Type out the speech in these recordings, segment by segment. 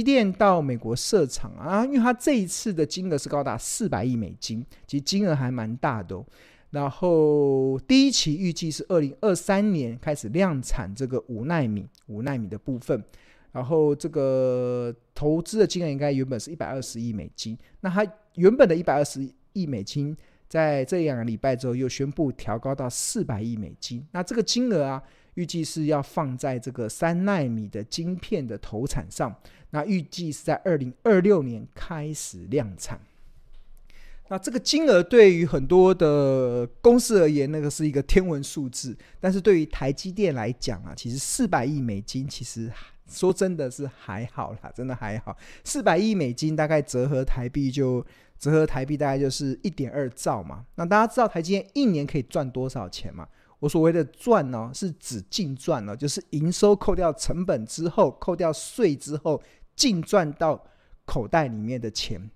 积电到美国设厂啊，因为它这一次的金额是高达四百亿美金，其实金额还蛮大的。然后第一期预计是二零二三年开始量产这个五奈米，五奈米的部分。然后这个投资的金额应该原本是一百二十亿美金，那它原本的一百二十亿美金，在这两个礼拜之后又宣布调高到四百亿美金。那这个金额啊，预计是要放在这个三纳米的晶片的投产上。那预计是在二零二六年开始量产。那这个金额对于很多的公司而言，那个是一个天文数字。但是对于台积电来讲啊，其实四百亿美金其实。说真的是还好啦，真的还好。四百亿美金大概折合台币就折合台币大概就是一点二兆嘛。那大家知道台积电一年可以赚多少钱吗？我所谓的赚呢，是指净赚了，就是营收扣掉成本之后，扣掉税之后，净赚到口袋里面的钱。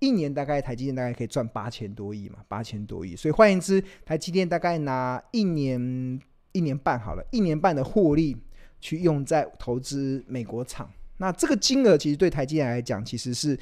一年大概台积电大概可以赚八千多亿嘛，八千多亿。所以换言之，台积电大概拿一年一年半好了，一年半的获利。去用在投资美国厂，那这个金额其实对台积电来讲，其实是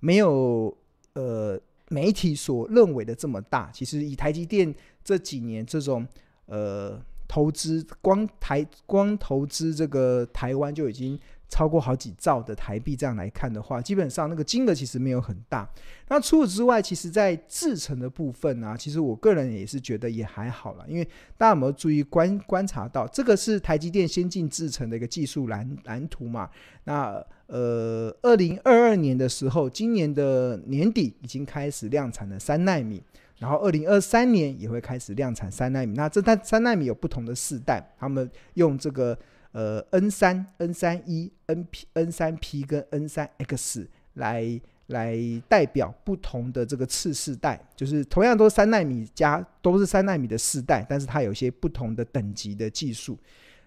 没有呃媒体所认为的这么大。其实以台积电这几年这种呃投资，光台光投资这个台湾就已经。超过好几兆的台币，这样来看的话，基本上那个金额其实没有很大。那除此之外，其实在制程的部分呢、其实我个人也是觉得也还好了。因为大家有没有注意观观察到，这个是台积电先进制程的一个技术蓝蓝图嘛？那呃，二零二二年的时候，今年的年底已经开始量产了三纳米，然后二零二三年也会开始量产三纳米。那这它三纳米有不同的世代，他们用这个。呃，N 三、N 三一、N P、N 三 P 跟 N 三 X 来来代表不同的这个次世代，就是同样都是三纳米加，都是三纳米的世代，但是它有些不同的等级的技术。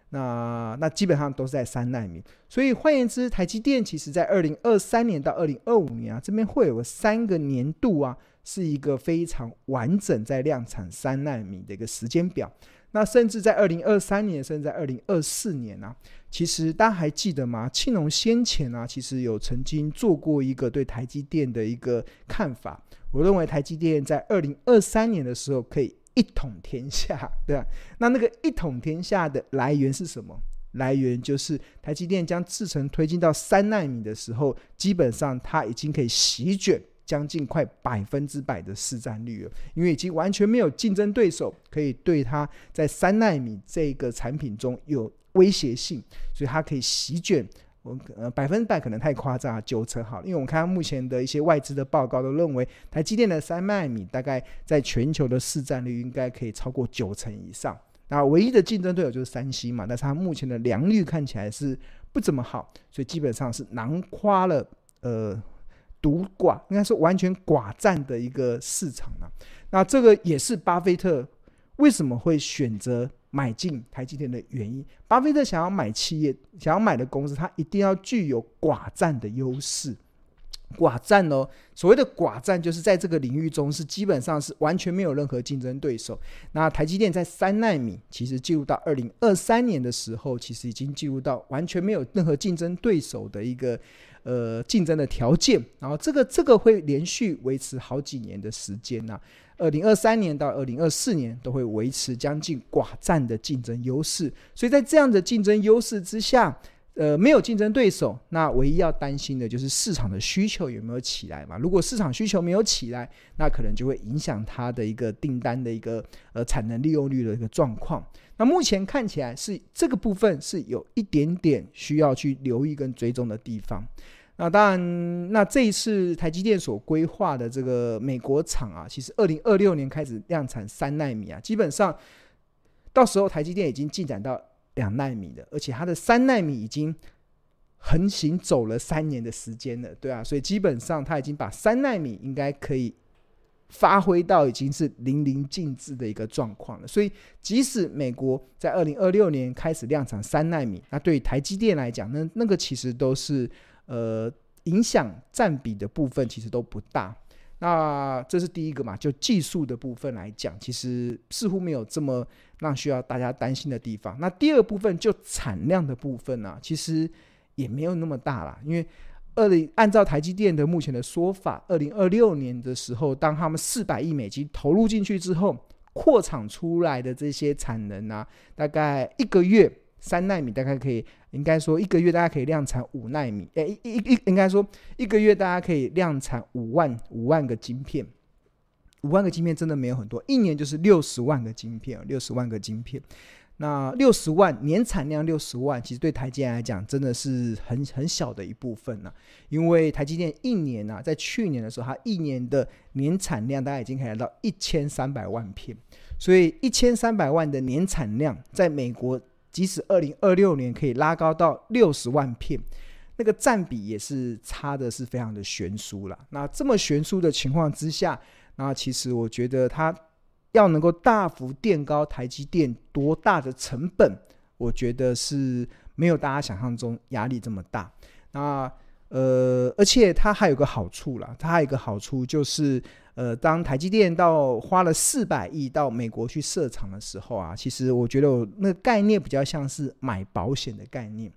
那那基本上都是在三纳米，所以换言之，台积电其实在二零二三年到二零二五年啊，这边会有个三个年度啊，是一个非常完整在量产三纳米的一个时间表。那甚至在二零二三年，甚至在二零二四年啊，其实大家还记得吗？庆隆先前啊，其实有曾经做过一个对台积电的一个看法。我认为台积电在二零二三年的时候可以一统天下，对吧？那那个一统天下的来源是什么？来源就是台积电将制程推进到三纳米的时候，基本上它已经可以席卷。将近快百分之百的市占率了，因为已经完全没有竞争对手可以对它在三纳米这个产品中有威胁性，所以它可以席卷。我呃百分之百可能太夸张，九成好，因为我们看目前的一些外资的报告都认为，台积电的三纳米大概在全球的市占率应该可以超过九成以上。那唯一的竞争对手就是三星嘛，但是它目前的良率看起来是不怎么好，所以基本上是囊括了呃。独寡应该是完全寡占的一个市场了，那这个也是巴菲特为什么会选择买进台积电的原因。巴菲特想要买企业，想要买的公司，它一定要具有寡占的优势。寡占哦，所谓的寡占就是在这个领域中是基本上是完全没有任何竞争对手。那台积电在三纳米，其实进入到二零二三年的时候，其实已经进入到完全没有任何竞争对手的一个。呃，竞争的条件，然后这个这个会连续维持好几年的时间呐、啊，二零二三年到二零二四年都会维持将近寡占的竞争优势，所以在这样的竞争优势之下，呃，没有竞争对手，那唯一要担心的就是市场的需求有没有起来嘛？如果市场需求没有起来，那可能就会影响它的一个订单的一个呃产能利用率的一个状况。那目前看起来是这个部分是有一点点需要去留意跟追踪的地方。那当然，那这一次台积电所规划的这个美国厂啊，其实二零二六年开始量产三纳米啊，基本上到时候台积电已经进展到两纳米了，而且它的三纳米已经横行走了三年的时间了，对啊，所以基本上它已经把三纳米应该可以。发挥到已经是淋漓尽致的一个状况了，所以即使美国在二零二六年开始量产三纳米，那对于台积电来讲，那那个其实都是呃影响占比的部分，其实都不大。那这是第一个嘛，就技术的部分来讲，其实似乎没有这么让需要大家担心的地方。那第二部分就产量的部分呢、其实也没有那么大啦，因为。二零按照台积电的目前的说法，二零二六年的时候，当他们四百亿美金投入进去之后，扩厂出来的这些产能啊，大概一个月三纳米大概可以，应该说一个月大家可以量产五纳米，诶，一一一应该说一个月大家可以量产五万五万个晶片，五万个晶片真的没有很多，一年就是六十万个晶片，六十万个晶片。那六十万年产量六十万，其实对台积电来讲真的是很很小的一部分了，因为台积电一年呐，啊，在去年的时候，它一年的年产量大概已经可以来到一千三百万片，所以一千三百万的年产量，在美国即使二零二六年可以拉高到六十万片，那个占比也是差的是非常的悬殊了。那这么悬殊的情况之下，那其实我觉得它。要能够大幅垫高台积电多大的成本，我觉得是没有大家想象中压力这么大。那呃，而且它还有个好处啦，它还有一个好处就是，呃，当台积电到花了四百亿到美国去设厂的时候啊，其实我觉得我那个概念比较像是买保险的概念。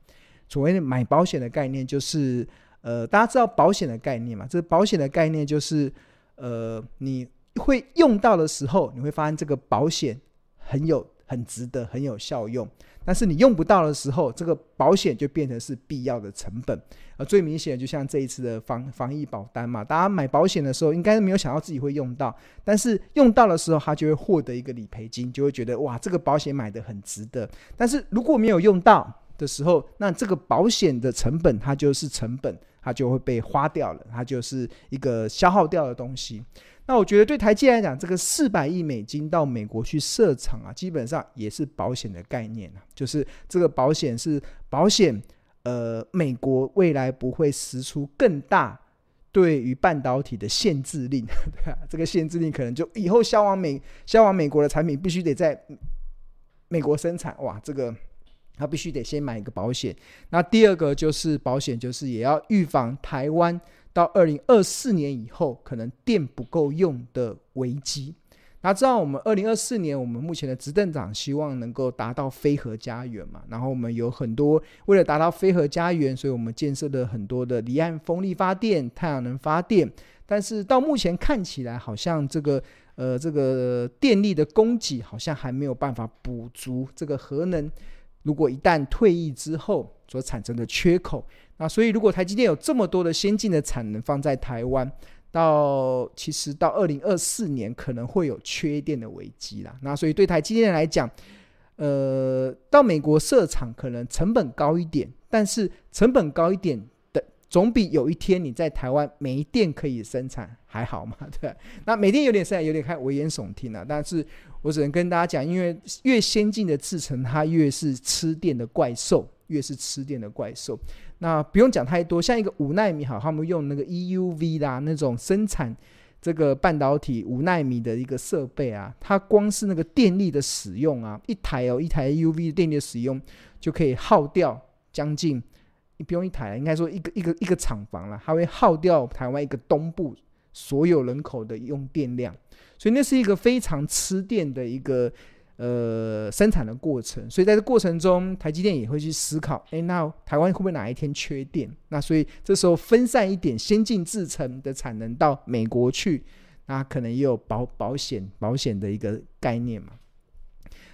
所谓买保险的概念，就是呃，大家知道保险的概念嘛？这保险的概念就是呃，你。会用到的时候，你会发现这个保险很有、很值得、很有效用。但是你用不到的时候，这个保险就变成是必要的成本。而最明显，就像这一次的防防疫保单嘛，大家买保险的时候，应该没有想到自己会用到，但是用到的时候，他就会获得一个理赔金，就会觉得哇，这个保险买得很值得。但是如果没有用到的时候，那这个保险的成本，它就是成本，它就会被花掉了，它就是一个消耗掉的东西。那我觉得对台积来讲，这个四百亿美金到美国去设厂啊，基本上也是保险的概念啊，就是这个保险是保险，呃，美国未来不会释出更大对于半导体的限制令，对啊，这个限制令可能就以后销往美销往美国的产品必须得在美国生产，哇，这个他必须得先买一个保险。那第二个就是保险，就是也要预防台湾。到二零二四年以后，可能电不够用的危机。那知道我们二零二四年，我们目前的执政党希望能够达到非核家园嘛？然后我们有很多为了达到非核家园，所以我们建设了很多的离岸风力发电、太阳能发电。但是到目前看起来，好像这个呃这个电力的供给好像还没有办法补足这个核能。如果一旦退役之后所产生的缺口。那所以，如果台积电有这么多的先进的产能放在台湾，到其实到二零二四年可能会有缺电的危机啦。那所以对台积电来讲，呃，到美国设厂可能成本高一点，但是成本高一点的总比有一天你在台湾没电可以生产还好嘛？对。那没电有点现在有点开危言耸听了，但是我只能跟大家讲，因为越先进的制程，它越是吃电的怪兽，越是吃电的怪兽。那不用讲太多，像一个五奈米好，他们用那个 EUV 啦，那种生产这个半导体五奈米的一个设备啊，它光是那个电力的使用啊，一台哦，一台 EUV 的电力的使用就可以耗掉将近，你不用一台，应该说一个一个一个厂房了，它会耗掉台湾一个东部所有人口的用电量，所以那是一个非常吃电的一个。呃，生产的过程，所以在这过程中，台积电也会去思考，诶，那台湾会不会哪一天缺电？那所以这时候分散一点先进制程的产能到美国去，那可能也有保保险保险的一个概念嘛。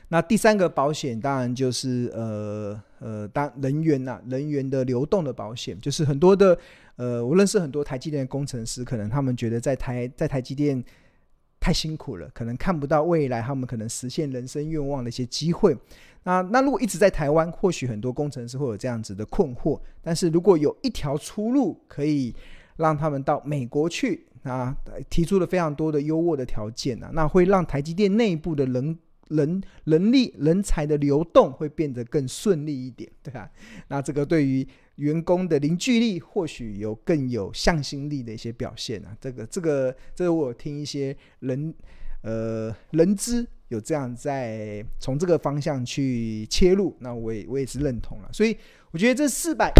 那第三个保险当然就是呃呃，当人员呐、啊，人员的流动的保险，就是很多的呃，我认识很多台积电的工程师，可能他们觉得在台在台积电。太辛苦了，可能看不到未来，他们可能实现人生愿望的一些机会。那那如果一直在台湾，或许很多工程师会有这样子的困惑。但是如果有一条出路，可以让他们到美国去，啊，提出了非常多的优渥的条件啊，那会让台积电内部的人人人力人才的流动会变得更顺利一点，对吧？那这个对于。员工的凝聚力或许有更有向心力的一些表现啊，这个这个这个我听一些人呃人资有这样在从这个方向去切入，那我也我也是认同了，所以我觉得这四百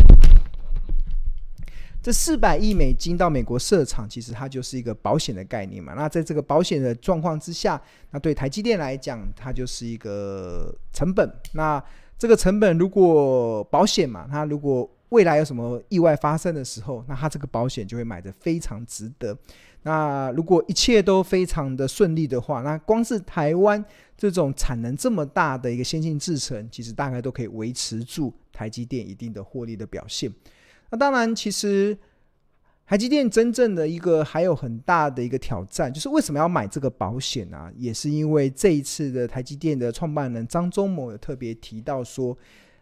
这四百亿美金到美国设厂，其实它就是一个保险的概念嘛。那在这个保险的状况之下，那对台积电来讲，它就是一个成本。那这个成本如果保险嘛，它如果未来有什么意外发生的时候，那它这个保险就会买得非常值得。那如果一切都非常的顺利的话，那光是台湾这种产能这么大的一个先进制程，其实大概都可以维持住台积电一定的获利的表现。那当然，其实台积电真正的一个还有很大的一个挑战，就是为什么要买这个保险呢？也是因为这一次的台积电的创办人张忠谋有特别提到说，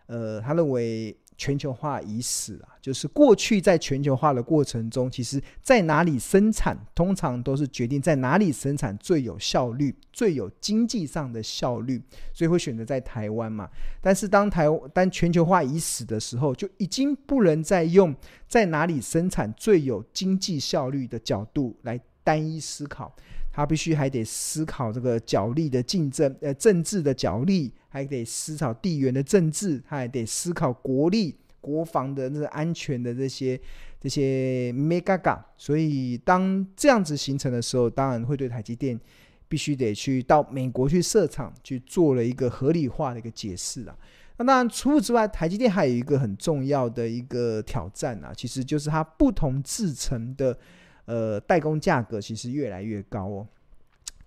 呃，他认为。全球化已死啊，就是过去在全球化的过程中，其实在哪里生产，通常都是决定在哪里生产最有效率、最有经济上的效率，所以会选择在台湾嘛。但是当台当全球化已死的时候，就已经不能再用在哪里生产最有经济效率的角度来单一思考，他必须还得思考这个角力的竞争，呃，政治的角力。还得思考地缘的政治，他还得思考国力、国防的那个安全的这些这些 mega。所以当这样子形成的时候，当然会对台积电必须得去到美国去设厂，去做了一个合理化的一个解释啊。那当然除此之外，台积电还有一个很重要的一个挑战啊，其实就是它不同制程的呃代工价格其实越来越高哦。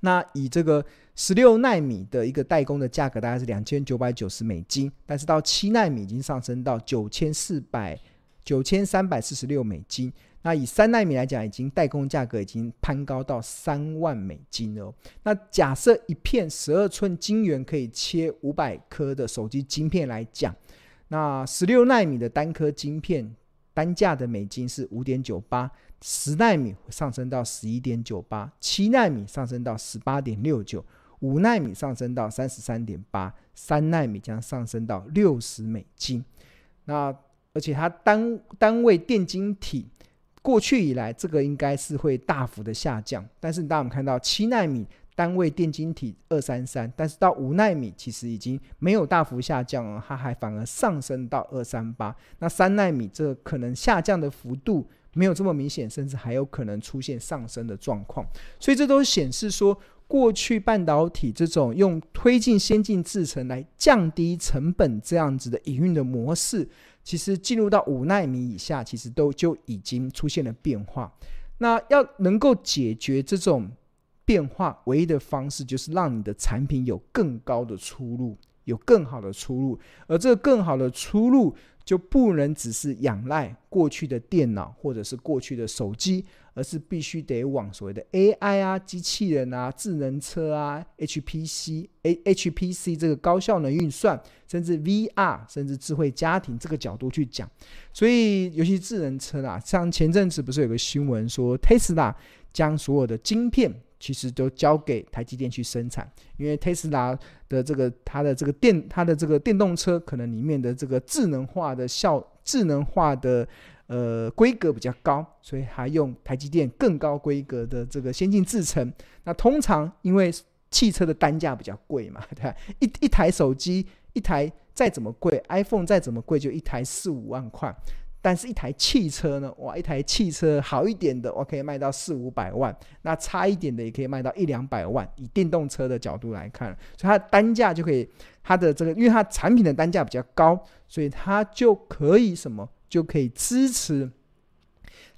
那以这个十六纳米的一个代工的价格大概是两千九百九十美金，但是到七纳米已经上升到九千四百九千三百四十六美金。那以三纳米来讲，已经代工价格已经攀高到三万美金了。那假设一片十二寸晶圆可以切五百颗的手机晶片来讲，那十六纳米的单颗晶片单价的美金是五点九八。十纳米上升到十一点九八，七纳米上升到十八点六九，五纳米上升到三十三点八，三纳米将上升到六十美金。那而且它单单位电晶体过去以来，这个应该是会大幅的下降。但是当我们看到七纳米单位电晶体二三三，但是到五纳米其实已经没有大幅下降了，它还反而上升到二三八。那三纳米这可能下降的幅度。没有这么明显，甚至还有可能出现上升的状况，所以这都显示说，过去半导体这种用推进先进制程来降低成本这样子的营运的模式，其实进入到五纳米以下，其实都就已经出现了变化。那要能够解决这种变化，唯一的方式就是让你的产品有更高的出路，有更好的出路，而这个更好的出路。就不能只是仰赖过去的电脑或者是过去的手机，而是必须得往所谓的 AI 啊、机器人啊、智能车啊、HPC、HPC 这个高效能运算，甚至 VR，甚至智慧家庭这个角度去讲。所以，尤其智能车啦，像前阵子不是有个新闻说，Tesla 将所有的晶片。其实都交给台积电去生产，因为特斯拉的这个它的这个电它的这个电动车可能里面的这个智能化的效智能化的呃规格比较高，所以还用台积电更高规格的这个先进制程。那通常因为汽车的单价比较贵嘛，对吧？一一台手机一台再怎么贵，iPhone 再怎么贵，就一台四五万块。但是，一台汽车呢？哇，一台汽车好一点的，我可以卖到四五百万；那差一点的，也可以卖到一两百万。以电动车的角度来看，所以它的单价就可以，它的这个，因为它产品的单价比较高，所以它就可以什么？就可以支持。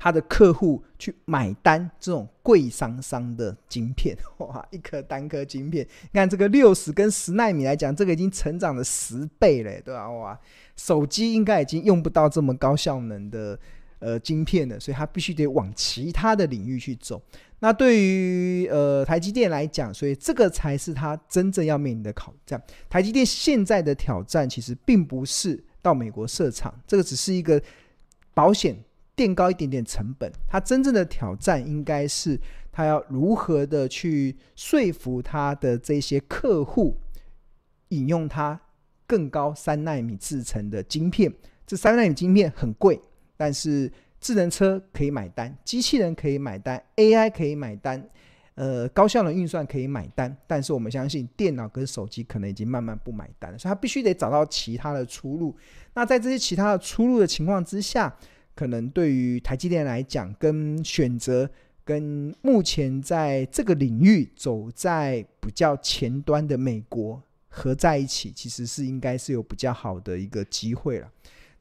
他的客户去买单这种贵桑桑的晶片，哇，一颗单颗晶片，你看这个六十跟十纳米来讲，这个已经成长了十倍了，对吧？哇，手机应该已经用不到这么高效能的呃晶片了，所以它必须得往其他的领域去走。那对于呃台积电来讲，所以这个才是它真正要面临的挑战。台积电现在的挑战其实并不是到美国设厂，这个只是一个保险。垫高一点点成本，他真正的挑战应该是他要如何的去说服他的这些客户引用他更高三纳米制成的晶片。这三纳米晶片很贵，但是智能车可以买单，机器人可以买单，AI 可以买单，呃，高效的运算可以买单。但是我们相信电脑跟手机可能已经慢慢不买单了，所以他必须得找到其他的出路。那在这些其他的出路的情况之下，可能对于台积电来讲，跟选择跟目前在这个领域走在比较前端的美国合在一起，其实是应该是有比较好的一个机会了。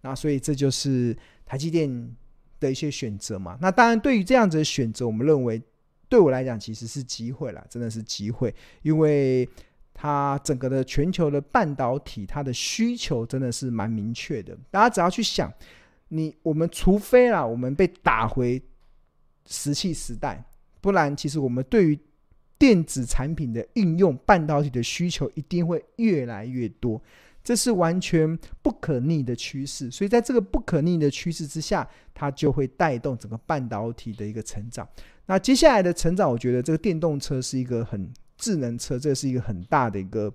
那所以这就是台积电的一些选择嘛。那当然，对于这样子的选择，我们认为对我来讲其实是机会啦，真的是机会，因为它整个的全球的半导体，它的需求真的是蛮明确的。大家只要去想，你我们除非啦，我们被打回石器时代，不然其实我们对于电子产品的应用，半导体的需求一定会越来越多。这是完全不可逆的趋势，所以在这个不可逆的趋势之下，它就会带动整个半导体的一个成长。那接下来的成长，我觉得这个电动车是一个很智能车，这是一个很大的一个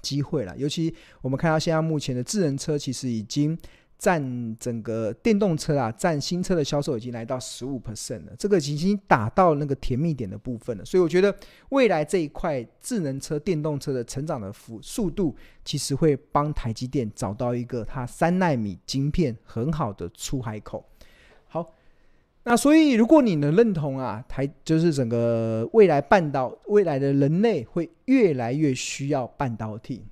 机会了。尤其我们看到现在目前的智能车，其实已经。占整个电动车啊，占新车的销售已经来到十五 percent 了，这个已经打到那个甜蜜点的部分了。所以我觉得未来这一块智能车、电动车的成长的幅速度，其实会帮台积电找到一个它三纳米晶片很好的出海口。好，那所以如果你能认同啊，台就是整个未来半导未来的人类会越来越需要半导体。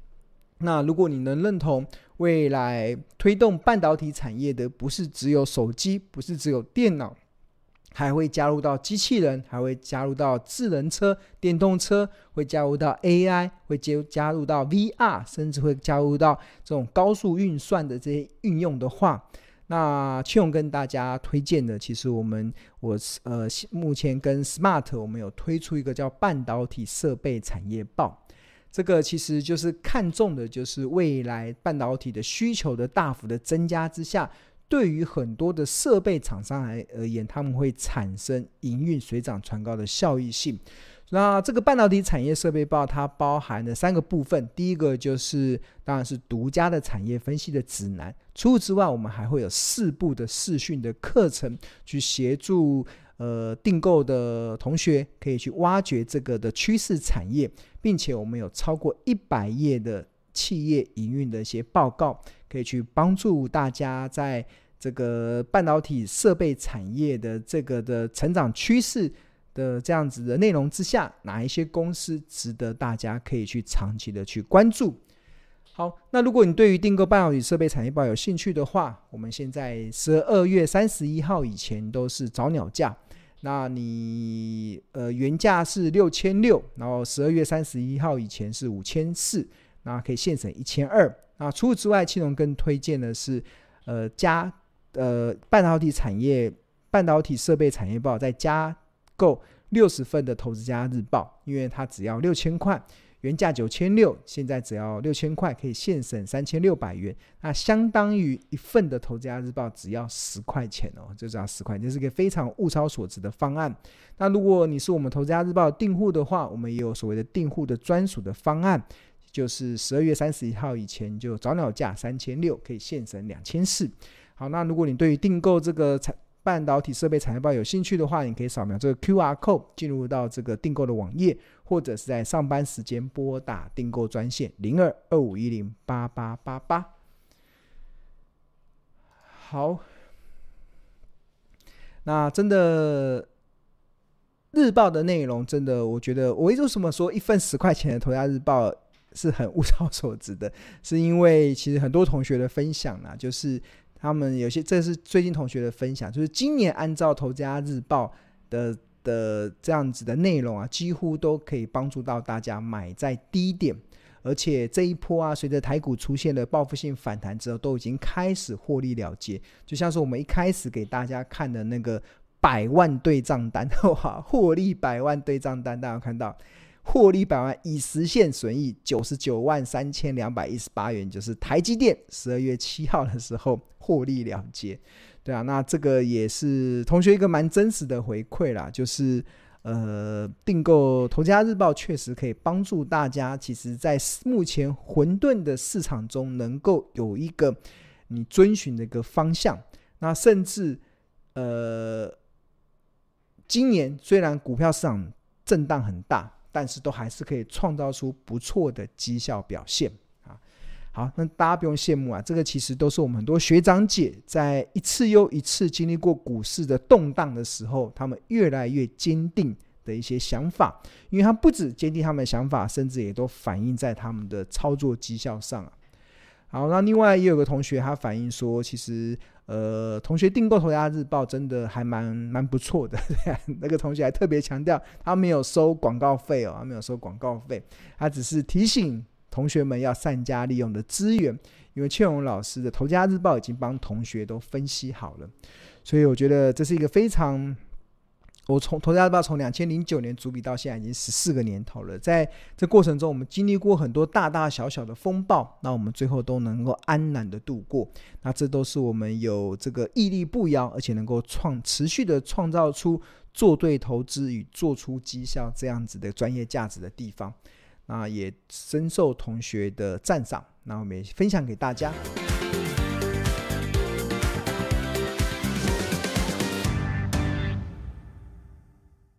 那如果你能认同，未来推动半导体产业的不是只有手机，不是只有电脑，还会加入到机器人，还会加入到智能车、电动车，会加入到 AI，会接加入到 VR，甚至会加入到这种高速运算的这些运用的话，那庆勇跟大家推荐的，其实我们我呃目前跟 Smart 我们有推出一个叫半导体设备产业报。这个其实就是看重的，就是未来半导体的需求的大幅的增加之下，对于很多的设备厂商来而言，他们会产生营运水涨船高的效益性。那这个半导体产业设备报它包含了三个部分，第一个就是当然是独家的产业分析的指南，除此之外，我们还会有四部的视讯的课程去协助。呃，订购的同学可以去挖掘这个的趋势产业，并且我们有超过一百页的企业营运的一些报告，可以去帮助大家在这个半导体设备产业的这个的成长趋势的这样子的内容之下，哪一些公司值得大家可以去长期的去关注。好，那如果你对于订购半导体设备产业报有兴趣的话，我们现在十二月三十一号以前都是早鸟价。那你呃原价是六千六，然后十二月三十一号以前是五千四，那可以现省一千二。那除此之外，青龙更推荐的是呃加呃半导体产业半导体设备产业报，再加购六十份的投资家日报，因为它只要六千块。原价九千六，现在只要六千块，可以现省三千六百元，那相当于一份的《投资家日报》只要十块钱哦，就只要十块钱，这是一个非常物超所值的方案。那如果你是我们《投资家日报》订户的话，我们也有所谓的订户的专属的方案，就是十二月三十一号以前就早鸟价三千六，可以现省两千四。好，那如果你对于订购这个产半导体设备产业报有兴趣的话，你可以扫描这个 QR code 进入到这个订购的网页。或者是在上班时间拨打订购专线零二二五一零八八八八。好，那真的日报的内容真的，我觉得我为什么说一份十块钱的《头家日报》是很物超所值的，是因为其实很多同学的分享啊，就是他们有些这是最近同学的分享，就是今年按照《投家日报》的。的这样子的内容啊，几乎都可以帮助到大家买在低点，而且这一波啊，随着台股出现了报复性反弹之后，都已经开始获利了结。就像是我们一开始给大家看的那个百万对账单，哇，获利百万对账单，大家看到获利百万已实现损益九十九万三千两百一十八元，就是台积电十二月七号的时候获利了结。对啊，那这个也是同学一个蛮真实的回馈啦，就是呃，订购《投家日报》确实可以帮助大家，其实，在目前混沌的市场中，能够有一个你遵循的一个方向。那甚至呃，今年虽然股票市场震荡很大，但是都还是可以创造出不错的绩效表现啊。好，那大家不用羡慕啊，这个其实都是我们很多学长姐在一次又一次经历过股市的动荡的时候，他们越来越坚定的一些想法。因为他不止坚定他们的想法，甚至也都反映在他们的操作绩效上啊。好，那另外也有个同学他反映说，其实呃，同学订购《头家日报》真的还蛮蛮不错的。那个同学还特别强调，他没有收广告费哦，他没有收广告费，他只是提醒同学们要善加利用的资源，因为倩荣老师的《头家日报》已经帮同学都分析好了，所以我觉得这是一个非常。我从投家日报从两千零九年主笔到现在已经十四个年头了，在这过程中，我们经历过很多大大小小的风暴，那我们最后都能够安然的度过。那这都是我们有这个屹立不摇，而且能够创持续的创造出做对投资与做出绩效这样子的专业价值的地方。那也深受同学的赞赏，那我们也分享给大家。